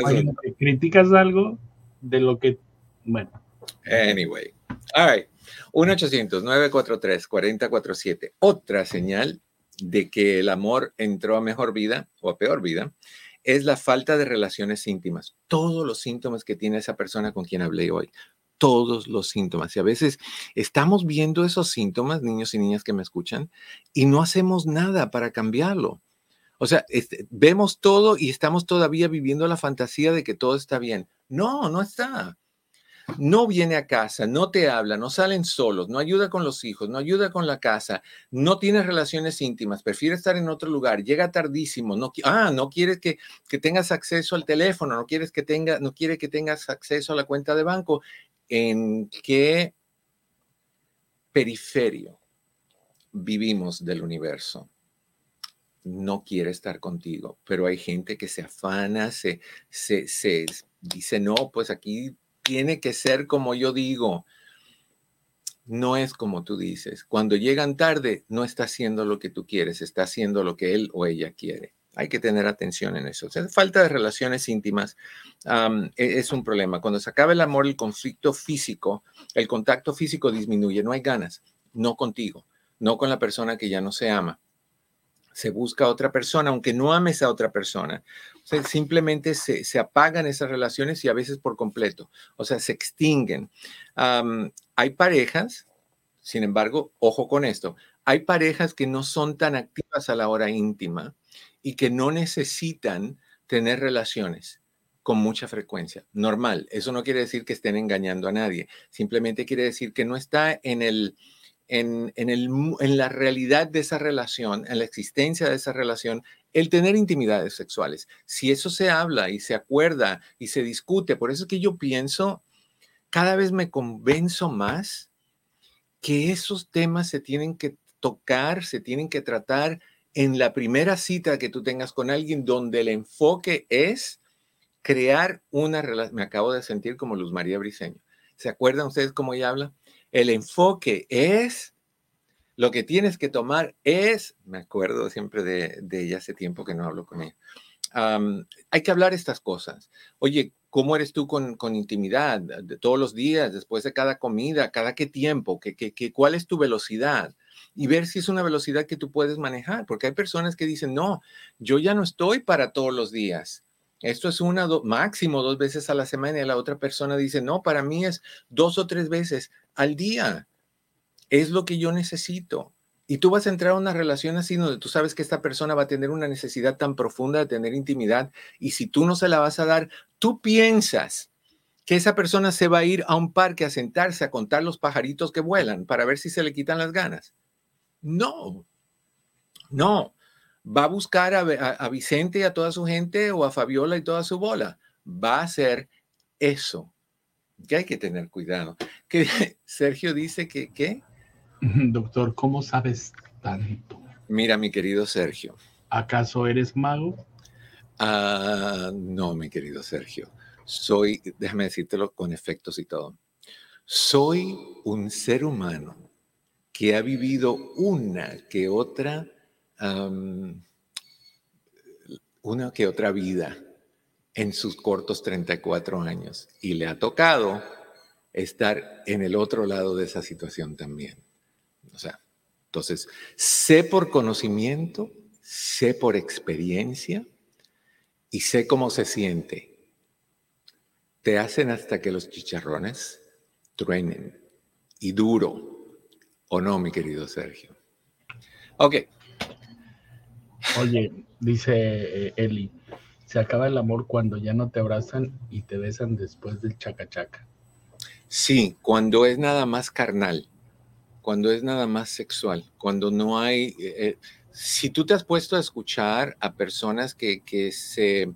Imagínate, Criticas algo de lo que, bueno, Anyway. All right. 1-800-943-4047. Otra señal de que el amor entró a mejor vida o a peor vida es la falta de relaciones íntimas. Todos los síntomas que tiene esa persona con quien hablé hoy. Todos los síntomas. Y a veces estamos viendo esos síntomas, niños y niñas que me escuchan, y no hacemos nada para cambiarlo. O sea, este, vemos todo y estamos todavía viviendo la fantasía de que todo está bien. No, no está no viene a casa, no te habla, no salen solos, no ayuda con los hijos, no ayuda con la casa, no tiene relaciones íntimas, prefiere estar en otro lugar, llega tardísimo, no, ah, no quiere que, que tengas acceso al teléfono, no quieres que tenga, no quiere que tengas acceso a la cuenta de banco. ¿En qué periferio vivimos del universo? No quiere estar contigo, pero hay gente que se afana, se, se, se dice, no, pues aquí tiene que ser como yo digo. No es como tú dices. Cuando llegan tarde, no está haciendo lo que tú quieres, está haciendo lo que él o ella quiere. Hay que tener atención en eso. Falta de relaciones íntimas e- es un problema. Cuando se acaba el amor, el conflicto físico, el contacto físico disminuye. No hay ganas, no contigo, no con la persona que ya no se ama. Se busca otra persona, aunque no ames a otra persona. Simplemente se, se apagan esas relaciones y a veces por completo. O sea, se extinguen. Hay parejas, sin embargo, ojo con esto, hay parejas que no son tan activas a la hora íntima y que no necesitan tener relaciones con mucha frecuencia. Normal. Eso no quiere decir que estén engañando a nadie. Simplemente quiere decir que no está en el, en, en el, en la realidad de esa relación, en la existencia de esa relación, el tener intimidades sexuales. Si eso se habla y se acuerda y se discute, por eso es que yo pienso, cada vez me convenzo más que esos temas se tienen que tocar, se tienen que tratar en la primera cita que tú tengas con alguien donde el enfoque es crear una relación. Me acabo de sentir como Luz María Briceño. ¿Se acuerdan ustedes cómo ella habla? El enfoque es, lo que tienes que tomar es, me acuerdo siempre de, de ella hace tiempo que no hablo con ella. Hay que hablar estas cosas. Oye, ¿cómo eres tú con, con intimidad? De todos los días, después de cada comida, cada qué tiempo, ¿Qué, qué, qué, cuál es tu velocidad? Y ver si es una velocidad que tú puedes manejar, porque hay personas que dicen, no, yo ya no estoy para todos los días. Esto es una, do- máximo dos veces a la semana y la otra persona dice, no, para mí es dos o tres veces al día. Es lo que yo necesito. Y tú vas a entrar a una relación así donde tú sabes que esta persona va a tener una necesidad tan profunda de tener intimidad y si tú no se la vas a dar, tú piensas que esa persona se va a ir a un parque a sentarse a contar los pajaritos que vuelan para ver si se le quitan las ganas. No, no. Va a buscar a, a Vicente y a toda su gente o a Fabiola y toda su bola. Va a hacer eso. Que hay que tener cuidado. *laughs* Que Sergio dice que, ¿qué? *laughs* Doctor, ¿cómo sabes tanto? Mira, mi querido Sergio. ¿Acaso eres mago? Ah, no, mi querido Sergio. Soy, déjame decírtelo con efectos y todo. Soy un ser humano que ha vivido una que otra, una que otra vida en sus cortos 34 años y le ha tocado estar en el otro lado de esa situación también. O sea, entonces, sé por conocimiento, sé por experiencia y sé cómo se siente. Te hacen hasta que los chicharrones truenen y duro, ¿o no, mi querido Sergio? Ok. Oye, dice eh, Eli, se acaba el amor cuando ya no te abrazan y te besan después del chacachaca. Sí, cuando es nada más carnal, cuando es nada más sexual, cuando no hay... Eh, eh, si tú te has puesto a escuchar a personas que, que, se,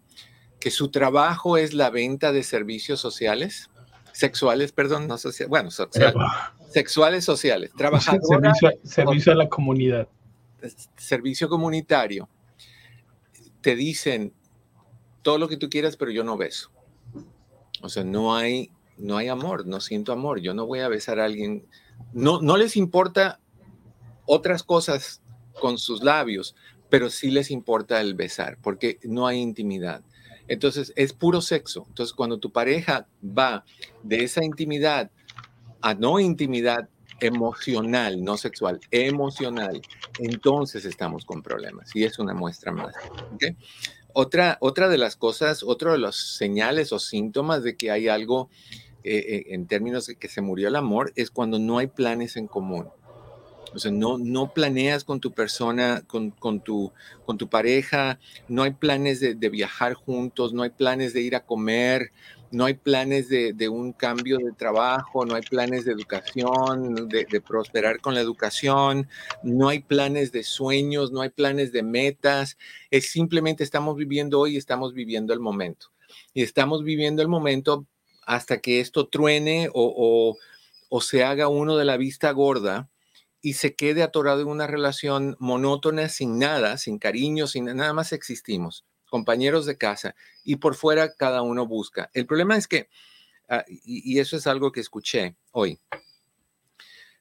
que su trabajo es la venta de servicios sociales, sexuales, perdón, no sociales, bueno, sexuales sociales, *laughs* trabajadores. servicio a la comunidad. Servicio comunitario. Te dicen, todo lo que tú quieras, pero yo no beso. O sea, no hay, no hay amor, no siento amor. Yo no voy a besar a alguien. No, no les importa otras cosas con sus labios, pero sí les importa el besar, porque no hay intimidad. Entonces, es puro sexo. Entonces, cuando tu pareja va de esa intimidad a no intimidad emocional, no sexual, emocional, entonces estamos con problemas. Y es una muestra más. ¿okay? Otra, otra de las cosas, otro de los señales o síntomas de que hay algo eh, eh, en términos de que se murió el amor es cuando no hay planes en común. O sea, no, no planeas con tu persona, con, tu, con tu pareja, no hay planes de, de, viajar juntos, no hay planes de ir a comer, no hay planes de, un cambio de trabajo, no hay planes de educación, de, prosperar con la educación, no hay planes de sueños, no hay planes de metas, es simplemente estamos viviendo hoy, estamos viviendo el momento. Y estamos viviendo el momento hasta que esto truene o, o se haga uno de la vista gorda y se quede atorado en una relación monótona, sin nada, sin cariño, sin nada más existimos compañeros de casa y por fuera cada uno busca. El problema es que, ah, y, eso es algo que escuché hoy,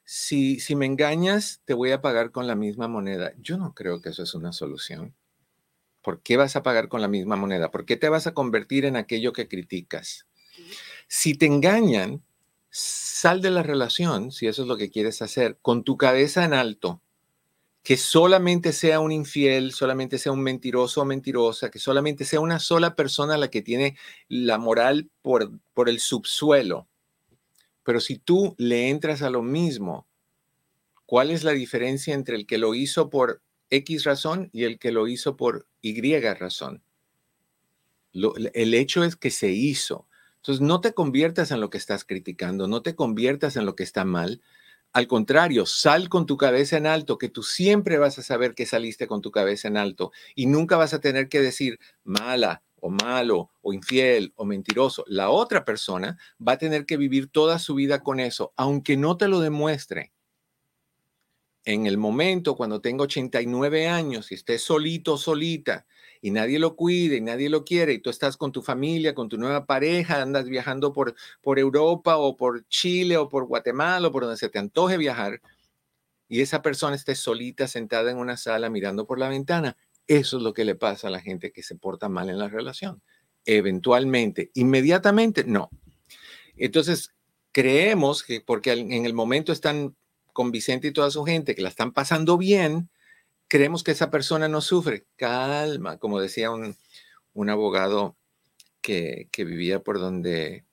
si, si me engañas, te voy a pagar con la misma moneda. Yo no creo que eso es una solución. ¿Por qué vas a pagar con la misma moneda? ¿Por qué te vas a convertir en aquello que criticas? Si te engañan, sal de la relación, si eso es lo que quieres hacer, con tu cabeza en alto, que solamente sea un infiel, solamente sea un mentiroso o mentirosa, que solamente sea una sola persona la que tiene la moral por, por el subsuelo. Pero si tú le entras a lo mismo, ¿cuál es la diferencia entre el que lo hizo por X razón y el que lo hizo por Y razón? el hecho es que se hizo. Entonces, no te conviertas en lo que estás criticando, no te conviertas en lo que está mal, al contrario, sal con tu cabeza en alto, que tú siempre vas a saber que saliste con tu cabeza en alto y nunca vas a tener que decir mala o malo o infiel o mentiroso. La otra persona va a tener que vivir toda su vida con eso, aunque no te lo demuestre. En el momento cuando tengo 89 años y esté solito, solita, y nadie lo cuida y nadie lo quiere y tú estás con tu familia, con tu nueva pareja, andas viajando por, por Europa o por Chile o por Guatemala o por donde se te antoje viajar y esa persona esté solita sentada en una sala mirando por la ventana, eso es lo que le pasa a la gente que se porta mal en la relación. Eventualmente, inmediatamente, no. Entonces, creemos que porque en el momento están con Vicente y toda su gente, que la están pasando bien, creemos que esa persona no sufre. Calma, como decía un, abogado que, vivía por donde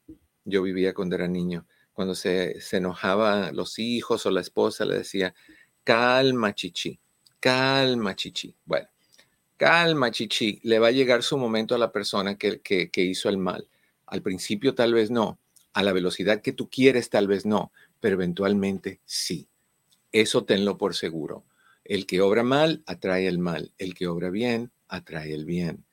yo vivía cuando era niño. Cuando se, se enojaba los hijos o la esposa, le decía, calma, chichi, calma, chichi. Bueno, calma, chichi, le va a llegar su momento a la persona que, que, que hizo el mal. Al principio tal vez no, A la velocidad que tú quieres, tal vez no, pero eventualmente sí. Eso tenlo por seguro. El que obra mal atrae el mal, el que obra bien atrae el bien.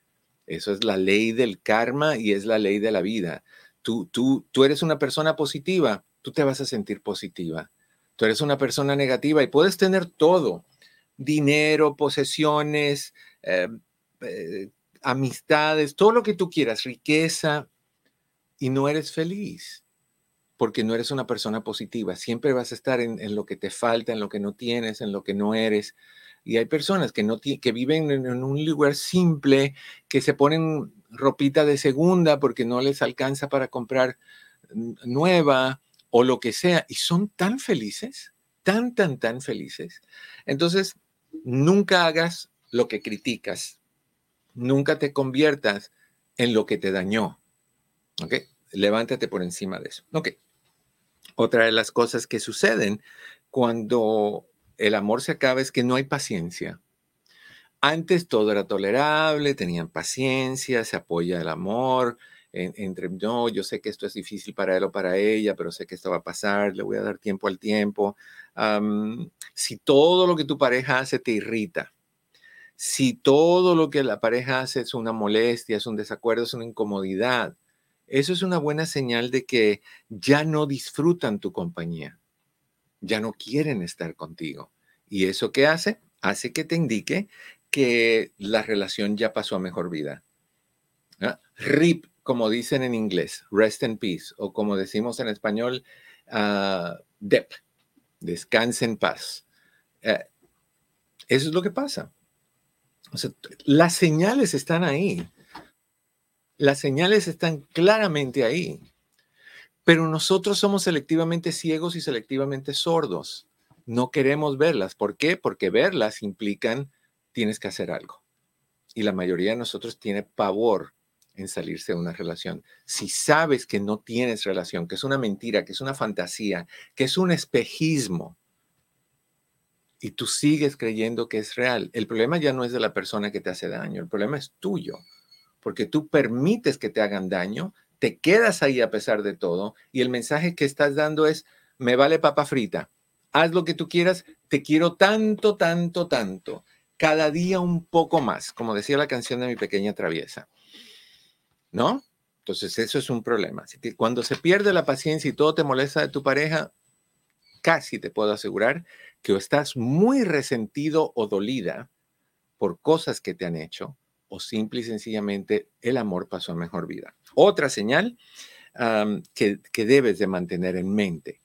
Eso es la ley del karma y es la ley de la vida. Tú, tú, tú eres una persona positiva, tú te vas a sentir positiva. Tú eres una persona negativa y puedes tener todo, dinero, posesiones, eh, eh, amistades, todo lo que tú quieras, riqueza, y no eres feliz porque no eres una persona positiva. Siempre vas a estar en, lo que te falta, en lo que no tienes, en lo que no eres. Y hay personas que, no que viven en, un lugar simple, que se ponen ropita de segunda porque no les alcanza para comprar nueva o lo que sea, y son tan felices, tan, tan, tan felices. Entonces, nunca hagas lo que criticas, nunca te conviertas en lo que te dañó. ¿Ok? Levántate por encima de eso. Ok. Otra de las cosas que suceden cuando el amor se acaba es que no hay paciencia. Antes todo era tolerable, tenían paciencia, se apoya el amor, entre, no, yo sé que esto es difícil para él o para ella, pero sé que esto va a pasar, le voy a dar tiempo al tiempo. si todo lo que tu pareja hace te irrita, si todo lo que la pareja hace es una molestia, es un desacuerdo, es una incomodidad, eso es una buena señal de que ya no disfrutan tu compañía, ya no quieren estar contigo. ¿Y eso qué hace? Hace que te indique que la relación ya pasó a mejor vida. RIP, como dicen en inglés, rest in peace, o como decimos en español, uh, DEP, descanse en paz. Eh, eso es lo que pasa. las señales están ahí. Las señales están claramente ahí. Pero nosotros somos selectivamente ciegos y selectivamente sordos. No queremos verlas. ¿Por qué? Porque verlas implican tienes que hacer algo. Y la mayoría de nosotros tiene pavor en salirse de una relación. Si sabes que no tienes relación, que es una mentira, que es una fantasía, que es un espejismo, y tú sigues creyendo que es real, el problema ya no es de la persona que te hace daño, el problema es tuyo porque tú permites que te hagan daño, te quedas ahí a pesar de todo y el mensaje que estás dando es, me vale papa frita, haz lo que tú quieras, te quiero tanto, tanto, tanto, cada día un poco más, como decía la canción de mi pequeña traviesa. ¿No? Entonces eso es un problema. Cuando se pierde la paciencia y todo te molesta de tu pareja, casi te puedo asegurar que estás muy resentido o dolida por cosas que te han hecho o simple y sencillamente el amor pasó a mejor vida. Otra señal que, debes de mantener en mente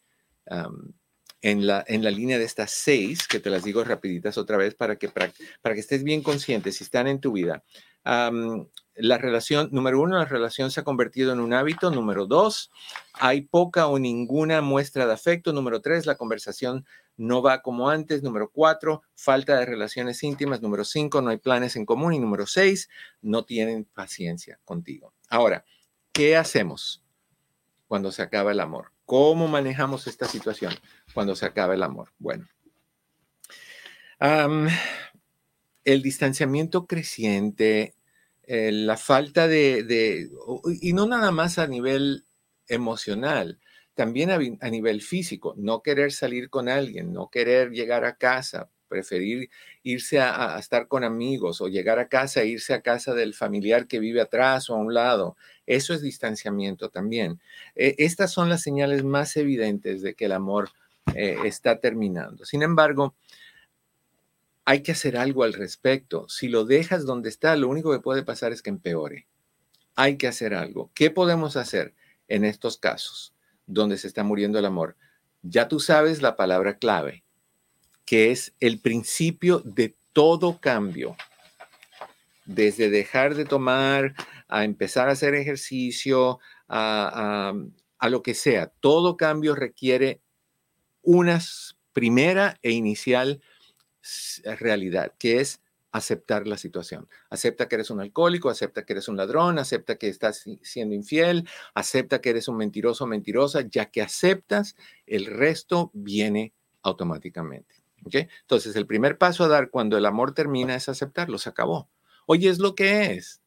en, la, en la línea de estas seis, que te las digo rapiditas otra vez para que, para, que estés bien consciente si están en tu vida. La relación, número uno, la relación se ha convertido en un hábito. Número dos, hay poca o ninguna muestra de afecto. Número tres, la conversación no va como antes. Número cuatro, falta de relaciones íntimas. Número cinco, no hay planes en común. Y número seis, no tienen paciencia contigo. Ahora, ¿qué hacemos cuando se acaba el amor? ¿Cómo manejamos esta situación cuando se acaba el amor? Bueno, el distanciamiento creciente, eh, la falta de, y no nada más a nivel emocional, también a, nivel físico, no querer salir con alguien, no querer llegar a casa, preferir irse a, estar con amigos o llegar a casa e irse a casa del familiar que vive atrás o a un lado. Eso es distanciamiento también. E, estas son las señales más evidentes de que el amor eh, está terminando. Sin embargo, hay que hacer algo al respecto. Si lo dejas donde está, lo único que puede pasar es que empeore. Hay que hacer algo. ¿Qué podemos hacer en estos casos? donde se está muriendo el amor. Ya tú sabes la palabra clave, que es el principio de todo cambio. Desde dejar de tomar, a empezar a hacer ejercicio, a, lo que sea. Todo cambio requiere una primera e inicial realidad, que es aceptar la situación. Acepta que eres un alcohólico, acepta que eres un ladrón, acepta que estás siendo infiel, acepta que eres un mentiroso o mentirosa, ya que aceptas, el resto viene automáticamente. Entonces, el primer paso a dar cuando el amor termina es aceptarlo, se acabó. Oye, es lo que es.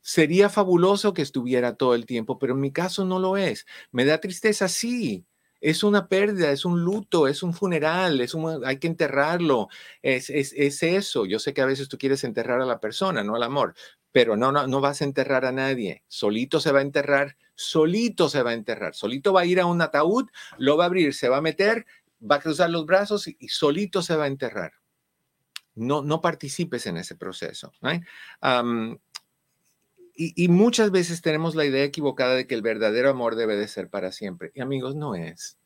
Sería fabuloso que estuviera todo el tiempo, pero en mi caso no lo es. Me da tristeza, sí. Es una pérdida, es un luto, es un funeral, es hay que enterrarlo. Es, es, es eso. Yo sé que a veces tú quieres enterrar a la persona, no al amor, pero no, no, no vas a enterrar a nadie. Solito se va a enterrar, solito se va a enterrar. Solito va a ir a un ataúd, lo va a abrir, se va a meter, va a cruzar los brazos y, solito se va a enterrar. No, no participes en ese proceso. Y, muchas veces tenemos la idea equivocada de que el verdadero amor debe de ser para siempre. Y amigos, no es.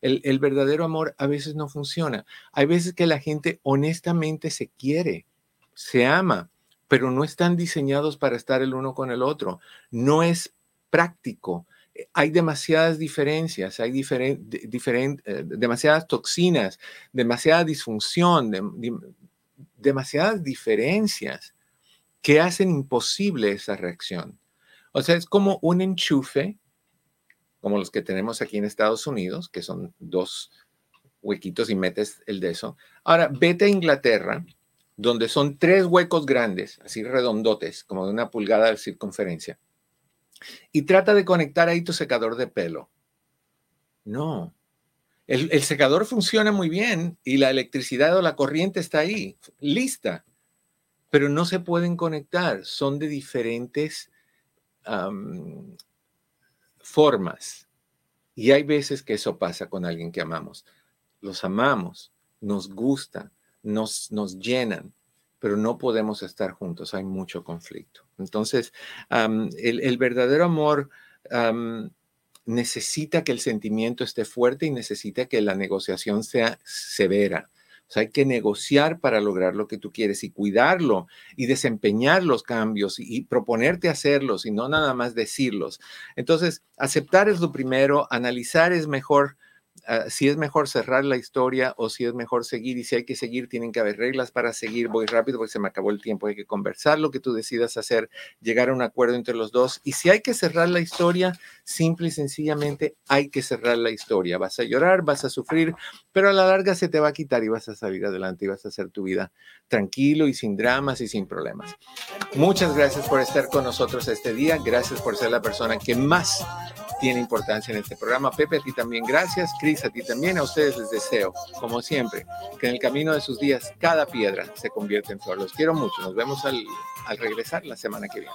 El, verdadero amor a veces no funciona. Hay veces que la gente honestamente se quiere, se ama, pero no están diseñados para estar el uno con el otro. No es práctico. Eh, hay demasiadas diferencias, hay eh, demasiadas toxinas, demasiada disfunción, demasiadas diferencias que hacen imposible esa reacción. O sea, es como un enchufe, como los que tenemos aquí en Estados Unidos, que son dos huequitos y metes el de eso. Ahora, vete a Inglaterra donde son tres huecos grandes, así redondotes, como de una pulgada de circunferencia, y trata de conectar ahí tu secador de pelo. No. El, secador funciona muy bien y la electricidad o la corriente está ahí, lista, pero no se pueden conectar, son de diferentes formas. Y hay veces que eso pasa con alguien que amamos. Los amamos, nos gusta, nos, nos llenan, pero no podemos estar juntos, hay mucho conflicto. Entonces, el, verdadero amor necesita que el sentimiento esté fuerte y necesita que la negociación sea severa. Hay que negociar para lograr lo que tú quieres y cuidarlo y desempeñar los cambios y, y, proponerte hacerlos y no nada más decirlos. Entonces, aceptar es lo primero, analizar es mejor Ah, si es mejor cerrar la historia o si es mejor seguir y si hay que seguir, tienen que haber reglas para seguir. Voy rápido porque se me acabó el tiempo. Hay que conversar lo que tú decidas hacer, llegar a un acuerdo entre los dos. Y si hay que cerrar la historia, simple y sencillamente hay que cerrar la historia. Vas a llorar, vas a sufrir, pero a la larga se te va a quitar y vas a salir adelante y vas a hacer tu vida tranquilo y sin dramas y sin problemas. Muchas gracias por estar con nosotros este día. Gracias por ser la persona que más tiene importancia en este programa. Pepe, a ti también gracias. Cris, a ti también. A ustedes les deseo, como siempre, que en el camino de sus días cada piedra se convierta en flor. Los quiero mucho. Nos vemos al, al regresar la semana que viene.